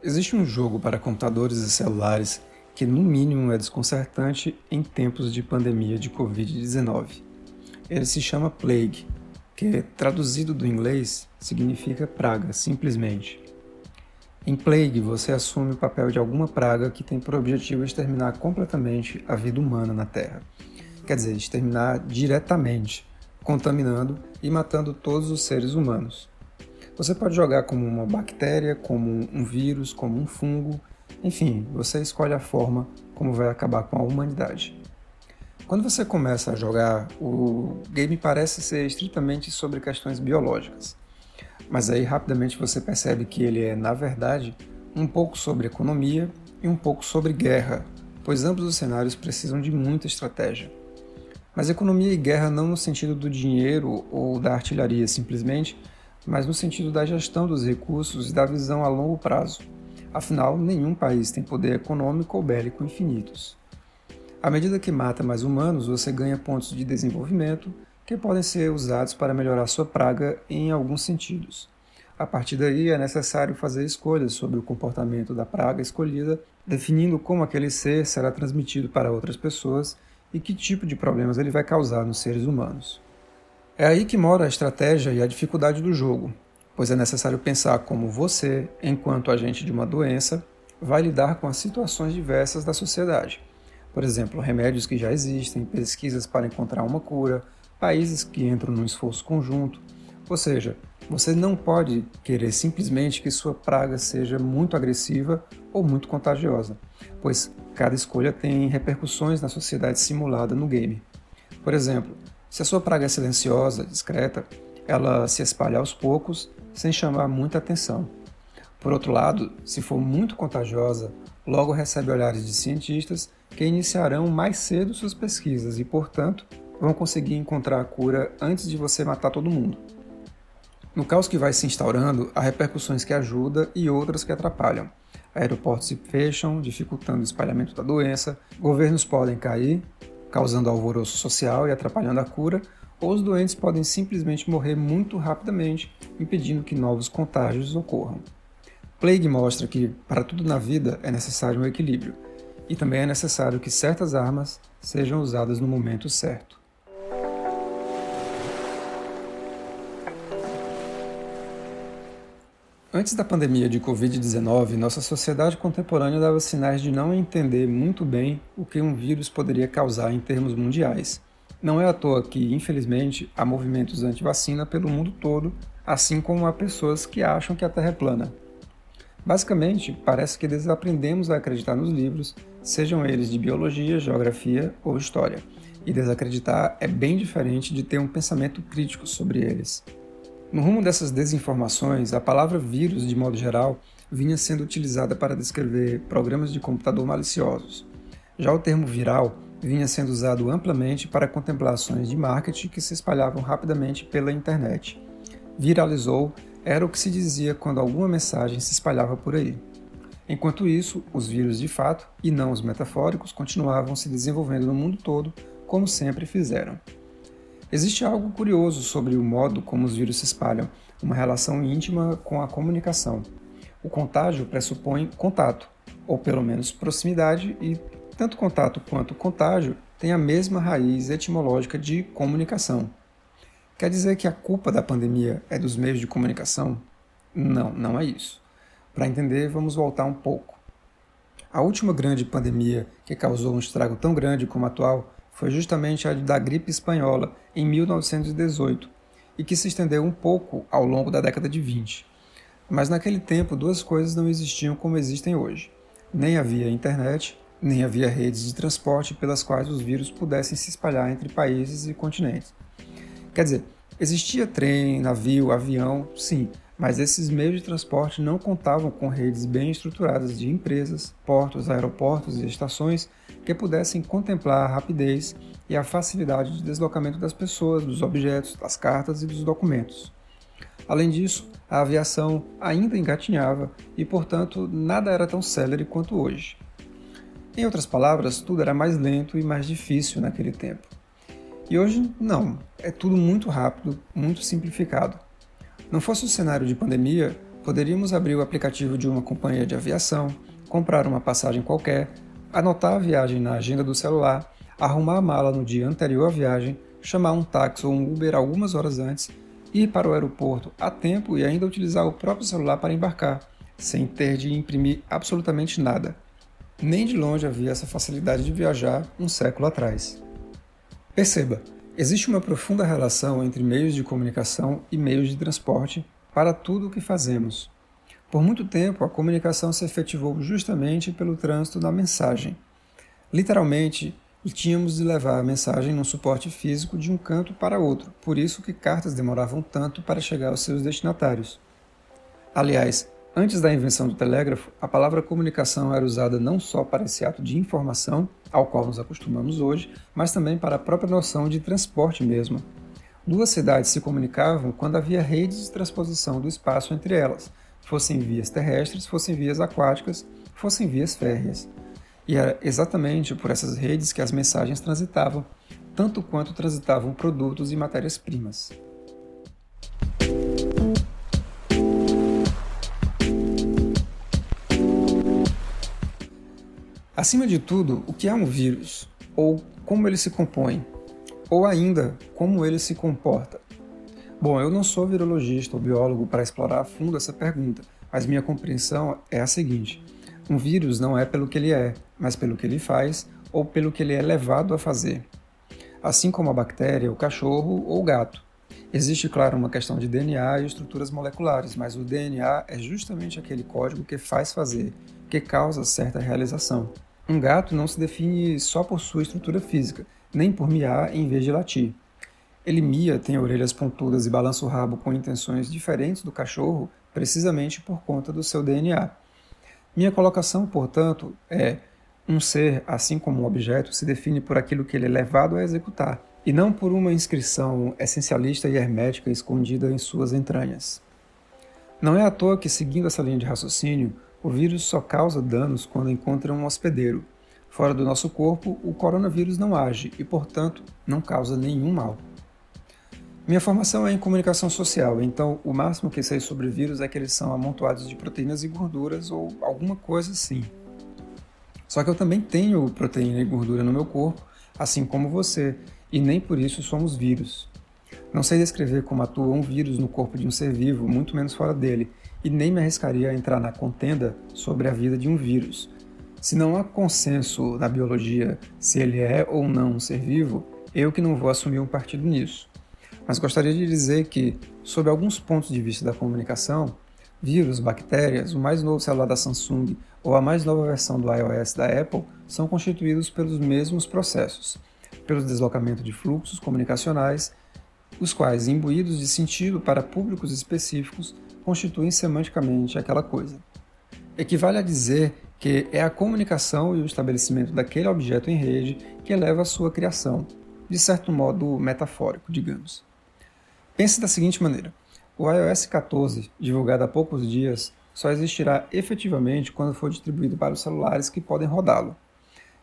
Existe um jogo para computadores e celulares que, no mínimo, é desconcertante em tempos de pandemia de Covid-19. Ele se chama Plague, que, traduzido do inglês, significa praga, simplesmente. Em Plague, você assume o papel de alguma praga que tem por objetivo exterminar completamente a vida humana na Terra. Quer dizer, exterminar diretamente, contaminando e matando todos os seres humanos. Você pode jogar como uma bactéria, como um vírus, como um fungo, enfim, você escolhe a forma como vai acabar com a humanidade. Quando você começa a jogar, o game parece ser estritamente sobre questões biológicas, mas aí rapidamente você percebe que ele é, na verdade, um pouco sobre economia e um pouco sobre guerra, pois ambos os cenários precisam de muita estratégia. Mas economia e guerra não no sentido do dinheiro ou da artilharia simplesmente, mas no sentido da gestão dos recursos e da visão a longo prazo. Afinal, nenhum país tem poder econômico ou bélico infinitos. À medida que mata mais humanos, você ganha pontos de desenvolvimento que podem ser usados para melhorar sua praga em alguns sentidos. A partir daí, é necessário fazer escolhas sobre o comportamento da praga escolhida, definindo como aquele ser será transmitido para outras pessoas e que tipo de problemas ele vai causar nos seres humanos. É aí que mora a estratégia e a dificuldade do jogo, pois é necessário pensar como você, enquanto agente de uma doença, vai lidar com as situações diversas da sociedade. Por exemplo, remédios que já existem, pesquisas para encontrar uma cura, países que entram num esforço conjunto. Ou seja, você não pode querer simplesmente que sua praga seja muito agressiva ou muito contagiosa, pois cada escolha tem repercussões na sociedade simulada no game. Por exemplo, se a sua praga é silenciosa, discreta, ela se espalha aos poucos, sem chamar muita atenção. Por outro lado, se for muito contagiosa, logo recebe olhares de cientistas que iniciarão mais cedo suas pesquisas e, portanto, vão conseguir encontrar a cura antes de você matar todo mundo. No caos que vai se instaurando, há repercussões que ajudam e outras que atrapalham. Aeroportos se fecham, dificultando o espalhamento da doença, governos podem cair causando alvoroço social e atrapalhando a cura, ou os doentes podem simplesmente morrer muito rapidamente, impedindo que novos contágios ocorram. Plague mostra que, para tudo na vida, é necessário um equilíbrio, e também é necessário que certas armas sejam usadas no momento certo. Antes da pandemia de Covid-19, nossa sociedade contemporânea dava sinais de não entender muito bem o que um vírus poderia causar em termos mundiais. Não é à toa que, infelizmente, há movimentos anti-vacina pelo mundo todo, assim como há pessoas que acham que a Terra é plana. Basicamente, parece que desaprendemos a acreditar nos livros, sejam eles de biologia, geografia ou história. E desacreditar é bem diferente de ter um pensamento crítico sobre eles. No rumo dessas desinformações, a palavra vírus, de modo geral, vinha sendo utilizada para descrever programas de computador maliciosos. Já o termo viral vinha sendo usado amplamente para contemplações de marketing que se espalhavam rapidamente pela internet. Viralizou era o que se dizia quando alguma mensagem se espalhava por aí. Enquanto isso, os vírus de fato, e não os metafóricos, continuavam se desenvolvendo no mundo todo, como sempre fizeram. Existe algo curioso sobre o modo como os vírus se espalham, uma relação íntima com a comunicação. O contágio pressupõe contato, ou pelo menos proximidade, e tanto contato quanto contágio têm a mesma raiz etimológica de comunicação. Quer dizer que a culpa da pandemia é dos meios de comunicação? Não, não é isso. Para entender, vamos voltar um pouco. A última grande pandemia que causou um estrago tão grande como a atual foi justamente a da gripe espanhola, em 1918, e que se estendeu um pouco ao longo da década de 20. Mas naquele tempo, duas coisas não existiam como existem hoje. Nem havia internet, nem havia redes de transporte pelas quais os vírus pudessem se espalhar entre países e continentes. Quer dizer, existia trem, navio, avião, sim, mas esses meios de transporte não contavam com redes bem estruturadas de empresas, portos, aeroportos e estações que pudessem contemplar a rapidez e a facilidade de deslocamento das pessoas, dos objetos, das cartas e dos documentos. Além disso, a aviação ainda engatinhava e, portanto, nada era tão célere quanto hoje. Em outras palavras, tudo era mais lento e mais difícil naquele tempo. E hoje, não, é tudo muito rápido, muito simplificado. Não fosse o cenário de pandemia, poderíamos abrir o aplicativo de uma companhia de aviação, comprar uma passagem qualquer, anotar a viagem na agenda do celular, arrumar a mala no dia anterior à viagem, chamar um táxi ou um Uber algumas horas antes, ir para o aeroporto a tempo e ainda utilizar o próprio celular para embarcar, sem ter de imprimir absolutamente nada. Nem de longe havia essa facilidade de viajar um século atrás. Perceba, existe uma profunda relação entre meios de comunicação e meios de transporte para tudo o que fazemos. Por muito tempo, a comunicação se efetivou justamente pelo trânsito da mensagem. Literalmente, tínhamos de levar a mensagem num suporte físico de um canto para outro, por isso que cartas demoravam tanto para chegar aos seus destinatários. Aliás, Antes da invenção do telégrafo, a palavra comunicação era usada não só para esse ato de informação, ao qual nos acostumamos hoje, mas também para a própria noção de transporte mesmo. Duas cidades se comunicavam quando havia redes de transposição do espaço entre elas, fossem vias terrestres, fossem vias aquáticas, fossem vias férreas. E era exatamente por essas redes que as mensagens transitavam, tanto quanto transitavam produtos e matérias-primas. Acima de tudo, o que é um vírus? Ou como ele se compõe? Ou ainda, como ele se comporta? Bom, eu não sou virologista ou biólogo para explorar a fundo essa pergunta, mas minha compreensão é a seguinte: um vírus não é pelo que ele é, mas pelo que ele faz ou pelo que ele é levado a fazer. Assim como a bactéria, o cachorro ou o gato. Existe, claro, uma questão de DNA e estruturas moleculares, mas o DNA é justamente aquele código que faz fazer, que causa certa realização. Um gato não se define só por sua estrutura física, nem por miar em vez de latir. Ele mia, tem orelhas pontudas e balança o rabo com intenções diferentes do cachorro, precisamente por conta do seu DNA. Minha colocação, portanto, é: um ser, assim como um objeto, se define por aquilo que ele é levado a executar, e não por uma inscrição essencialista e hermética escondida em suas entranhas. Não é à toa que, seguindo essa linha de raciocínio, o vírus só causa danos quando encontra um hospedeiro. Fora do nosso corpo, o coronavírus não age e, portanto, não causa nenhum mal. Minha formação é em comunicação social, então o máximo que sei sobre vírus é que eles são amontoados de proteínas e gorduras ou alguma coisa assim. Só que eu também tenho proteína e gordura no meu corpo, assim como você, e nem por isso somos vírus. Não sei descrever como atua um vírus no corpo de um ser vivo, muito menos fora dele, e nem me arriscaria a entrar na contenda sobre a vida de um vírus. Se não há consenso na biologia se ele é ou não um ser vivo, eu que não vou assumir um partido nisso. Mas gostaria de dizer que, sob alguns pontos de vista da comunicação, vírus, bactérias, o mais novo celular da Samsung ou a mais nova versão do iOS da Apple são constituídos pelos mesmos processos, pelo deslocamento de fluxos comunicacionais, os quais, imbuídos de sentido para públicos específicos, constituem semanticamente aquela coisa. Equivale a dizer que é a comunicação e o estabelecimento daquele objeto em rede que leva à sua criação, de certo modo metafórico, digamos. Pense da seguinte maneira: o iOS 14, divulgado há poucos dias, só existirá efetivamente quando for distribuído para os celulares que podem rodá-lo.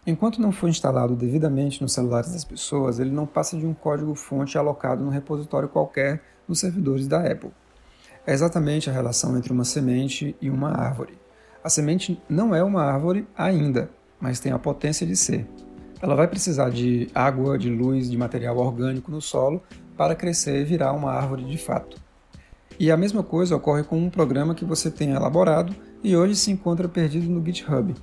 Enquanto não for instalado devidamente nos celulares das pessoas, ele não passa de um código-fonte alocado num repositório qualquer nos servidores da Apple é exatamente a relação entre uma semente e uma árvore. A semente não é uma árvore ainda, mas tem a potência de ser. Ela vai precisar de água, de luz, de material orgânico no solo para crescer e virar uma árvore de fato. E a mesma coisa ocorre com um programa que você tenha elaborado e hoje se encontra perdido no GitHub.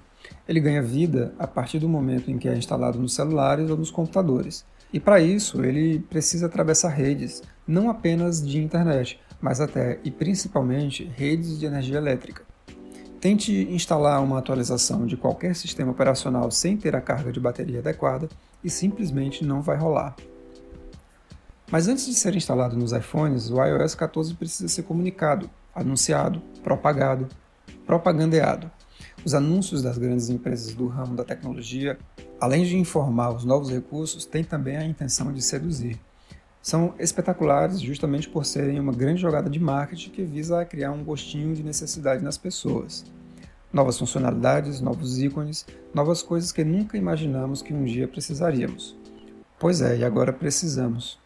Ele ganha vida a partir do momento em que é instalado nos celulares ou nos computadores. E para isso, ele precisa atravessar redes, não apenas de internet, mas até e principalmente redes de energia elétrica. Tente instalar uma atualização de qualquer sistema operacional sem ter a carga de bateria adequada e simplesmente não vai rolar. Mas antes de ser instalado nos iPhones, o iOS 14 precisa ser comunicado, anunciado, propagado, propagandeado. Os anúncios das grandes empresas do ramo da tecnologia, além de informar os novos recursos, têm também a intenção de seduzir são espetaculares justamente por serem uma grande jogada de marketing que visa criar um gostinho de necessidade nas pessoas. Novas funcionalidades, novos ícones, novas coisas que nunca imaginamos que um dia precisaríamos. Pois é, e agora precisamos.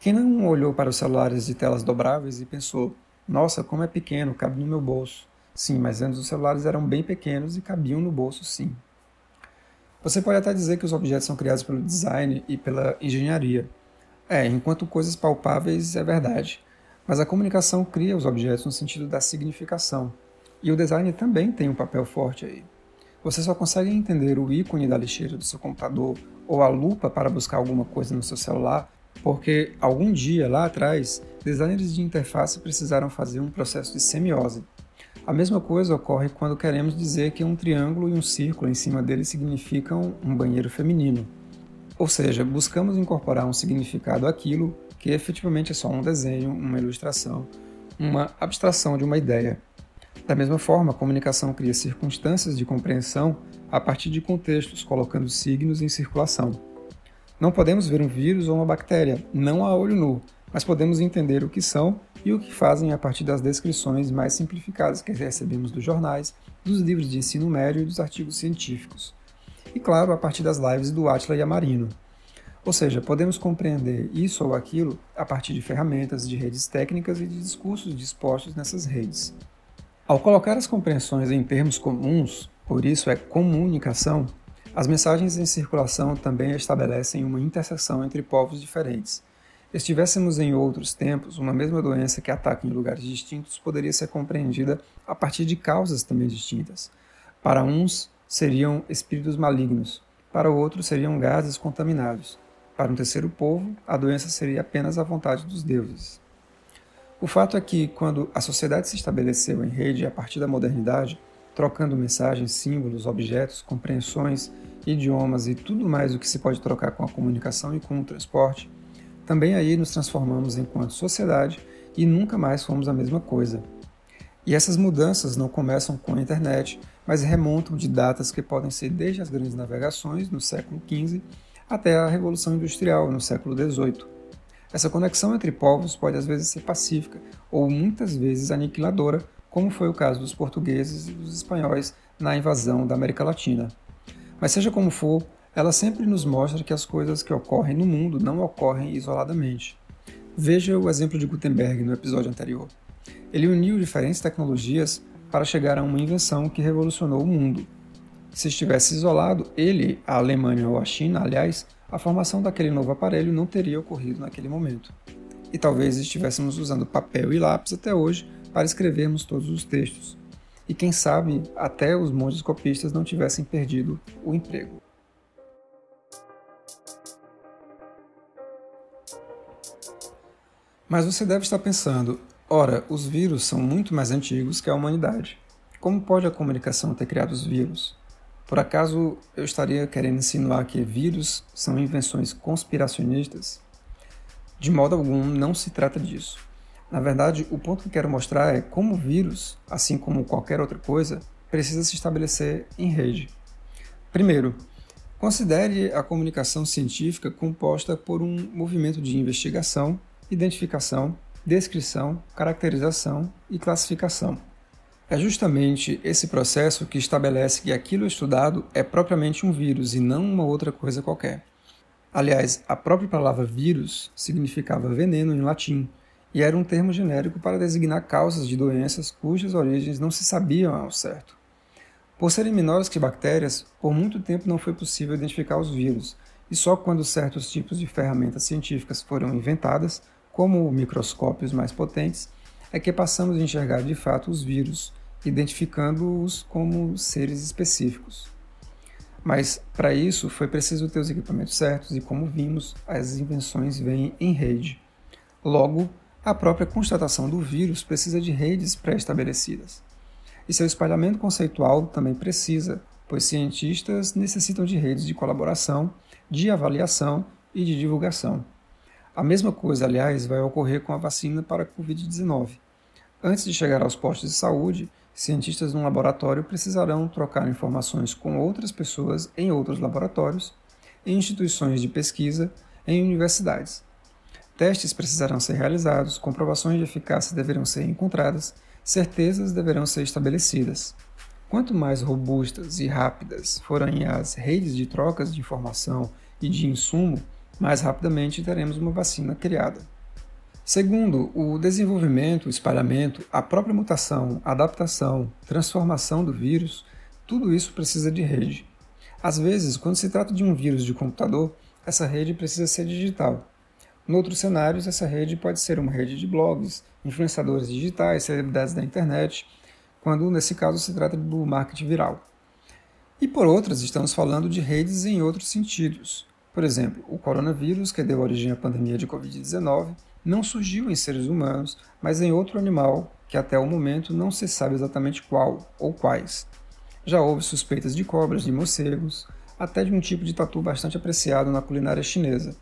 Quem não olhou para os celulares de telas dobráveis e pensou: Nossa, como é pequeno, cabe no meu bolso. Sim, mas antes os celulares eram bem pequenos e cabiam no bolso, sim. Você pode até dizer que os objetos são criados pelo design e pela engenharia. É, enquanto coisas palpáveis é verdade. Mas a comunicação cria os objetos no sentido da significação. E o design também tem um papel forte aí. Você só consegue entender o ícone da lixeira do seu computador ou a lupa para buscar alguma coisa no seu celular porque algum dia lá atrás, designers de interface precisaram fazer um processo de semiose. A mesma coisa ocorre quando queremos dizer que um triângulo e um círculo em cima dele significam um banheiro feminino. Ou seja, buscamos incorporar um significado àquilo que efetivamente é só um desenho, uma ilustração, uma abstração de uma ideia. Da mesma forma, a comunicação cria circunstâncias de compreensão a partir de contextos, colocando signos em circulação. Não podemos ver um vírus ou uma bactéria, não a olho nu, mas podemos entender o que são e o que fazem a partir das descrições mais simplificadas que recebemos dos jornais, dos livros de ensino médio e dos artigos científicos. E claro, a partir das lives do Atila e Amarino. Ou seja, podemos compreender isso ou aquilo a partir de ferramentas, de redes técnicas e de discursos dispostos nessas redes. Ao colocar as compreensões em termos comuns, por isso é comunicação, as mensagens em circulação também estabelecem uma interseção entre povos diferentes. Estivéssemos em outros tempos, uma mesma doença que ataca em lugares distintos poderia ser compreendida a partir de causas também distintas. Para uns, seriam espíritos malignos, para outros, seriam gases contaminados. Para um terceiro povo, a doença seria apenas a vontade dos deuses. O fato é que, quando a sociedade se estabeleceu em rede a partir da modernidade, trocando mensagens, símbolos, objetos, compreensões, idiomas e tudo mais o que se pode trocar com a comunicação e com o transporte, também aí nos transformamos enquanto sociedade e nunca mais fomos a mesma coisa. E essas mudanças não começam com a internet, mas remontam de datas que podem ser desde as grandes navegações no século XV até a Revolução Industrial no século XVIII. Essa conexão entre povos pode às vezes ser pacífica ou muitas vezes aniquiladora, como foi o caso dos portugueses e dos espanhóis na invasão da América Latina. Mas seja como for, ela sempre nos mostra que as coisas que ocorrem no mundo não ocorrem isoladamente. Veja o exemplo de Gutenberg no episódio anterior. Ele uniu diferentes tecnologias para chegar a uma invenção que revolucionou o mundo. Se estivesse isolado, ele, a Alemanha ou a China, aliás, a formação daquele novo aparelho não teria ocorrido naquele momento. E talvez estivéssemos usando papel e lápis até hoje para escrevermos todos os textos. E quem sabe até os monges copistas não tivessem perdido o emprego. Mas você deve estar pensando: ora, os vírus são muito mais antigos que a humanidade. Como pode a comunicação ter criado os vírus? Por acaso eu estaria querendo insinuar que vírus são invenções conspiracionistas? De modo algum, não se trata disso. Na verdade, o ponto que quero mostrar é como o vírus, assim como qualquer outra coisa, precisa se estabelecer em rede. Primeiro, considere a comunicação científica composta por um movimento de investigação, identificação, descrição, caracterização e classificação. É justamente esse processo que estabelece que aquilo estudado é propriamente um vírus e não uma outra coisa qualquer. Aliás, a própria palavra vírus significava veneno em latim e era um termo genérico para designar causas de doenças cujas origens não se sabiam ao certo. Por serem menores que bactérias, por muito tempo não foi possível identificar os vírus, e só quando certos tipos de ferramentas científicas foram inventadas, como microscópios mais potentes, é que passamos a enxergar de fato os vírus, identificando-os como seres específicos. Mas para isso foi preciso ter os equipamentos certos e, como vimos, as invenções vêm em rede. Logo, a própria constatação do vírus precisa de redes pré-estabelecidas. E seu espalhamento conceitual também precisa, pois cientistas necessitam de redes de colaboração, de avaliação e de divulgação. A mesma coisa, aliás, vai ocorrer com a vacina para a Covid-19. Antes de chegar aos postos de saúde, cientistas num laboratório precisarão trocar informações com outras pessoas em outros laboratórios, em instituições de pesquisa, em universidades. Testes precisarão ser realizados, comprovações de eficácia deverão ser encontradas, certezas deverão ser estabelecidas. Quanto mais robustas e rápidas forem as redes de trocas de informação e de insumo, mais rapidamente teremos uma vacina criada. Segundo, o desenvolvimento, o espalhamento, a própria mutação, adaptação, transformação do vírus, tudo isso precisa de rede. Às vezes, quando se trata de um vírus de computador, essa rede precisa ser digital. Em outros cenários, essa rede pode ser uma rede de blogs, influenciadores digitais, celebridades da internet, quando nesse caso se trata do marketing viral. E por outras, estamos falando de redes em outros sentidos. Por exemplo, o coronavírus, que deu origem à pandemia de Covid-19, não surgiu em seres humanos, mas em outro animal que até o momento não se sabe exatamente qual ou quais. Já houve suspeitas de cobras, de morcegos, até de um tipo de tatu bastante apreciado na culinária chinesa.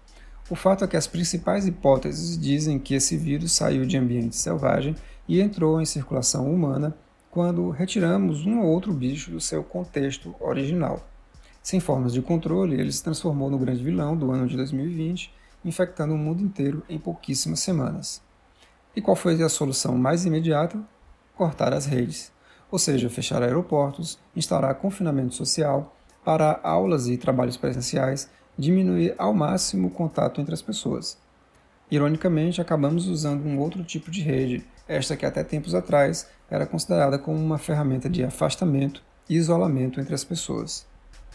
O fato é que as principais hipóteses dizem que esse vírus saiu de ambiente selvagem e entrou em circulação humana quando retiramos um ou outro bicho do seu contexto original. Sem formas de controle, ele se transformou no grande vilão do ano de 2020 infectando o mundo inteiro em pouquíssimas semanas. E qual foi a solução mais imediata? Cortar as redes, ou seja, fechar aeroportos, instaurar confinamento social, parar aulas e trabalhos presenciais, diminuir ao máximo o contato entre as pessoas. Ironicamente, acabamos usando um outro tipo de rede, esta que até tempos atrás era considerada como uma ferramenta de afastamento e isolamento entre as pessoas.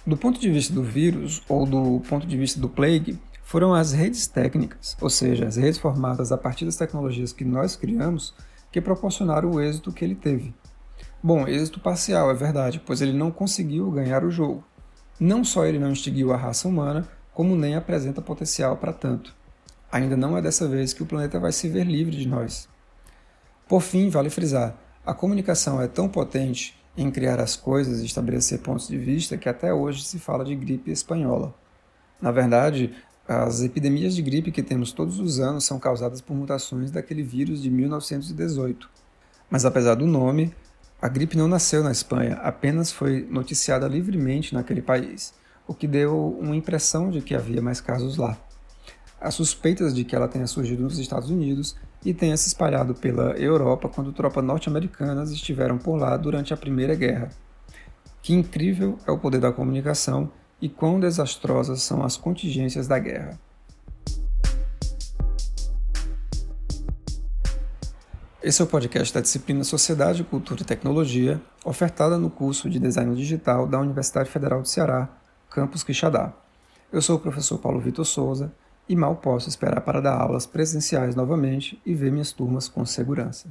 Do ponto de vista do vírus, ou do ponto de vista do plague, foram as redes técnicas, ou seja, as redes formadas a partir das tecnologias que nós criamos, que proporcionaram o êxito que ele teve. Bom, êxito parcial, é verdade, pois ele não conseguiu ganhar o jogo. Não só ele não extinguiu a raça humana, como nem apresenta potencial para tanto. Ainda não é dessa vez que o planeta vai se ver livre de nós. Por fim, vale frisar: a comunicação é tão potente em criar as coisas e estabelecer pontos de vista que até hoje se fala de gripe espanhola. Na verdade, as epidemias de gripe que temos todos os anos são causadas por mutações daquele vírus de 1918. Mas apesar do nome, a gripe não nasceu na Espanha, apenas foi noticiada livremente naquele país, o que deu uma impressão de que havia mais casos lá. Há suspeitas de que ela tenha surgido nos Estados Unidos e tenha se espalhado pela Europa quando tropas norte-americanas estiveram por lá durante a Primeira Guerra. Que incrível é o poder da comunicação e quão desastrosas são as contingências da guerra. Esse é o podcast da disciplina Sociedade, Cultura e Tecnologia, ofertada no curso de Design Digital da Universidade Federal do Ceará, Campus Quixadá. Eu sou o professor Paulo Vitor Souza e mal posso esperar para dar aulas presenciais novamente e ver minhas turmas com segurança.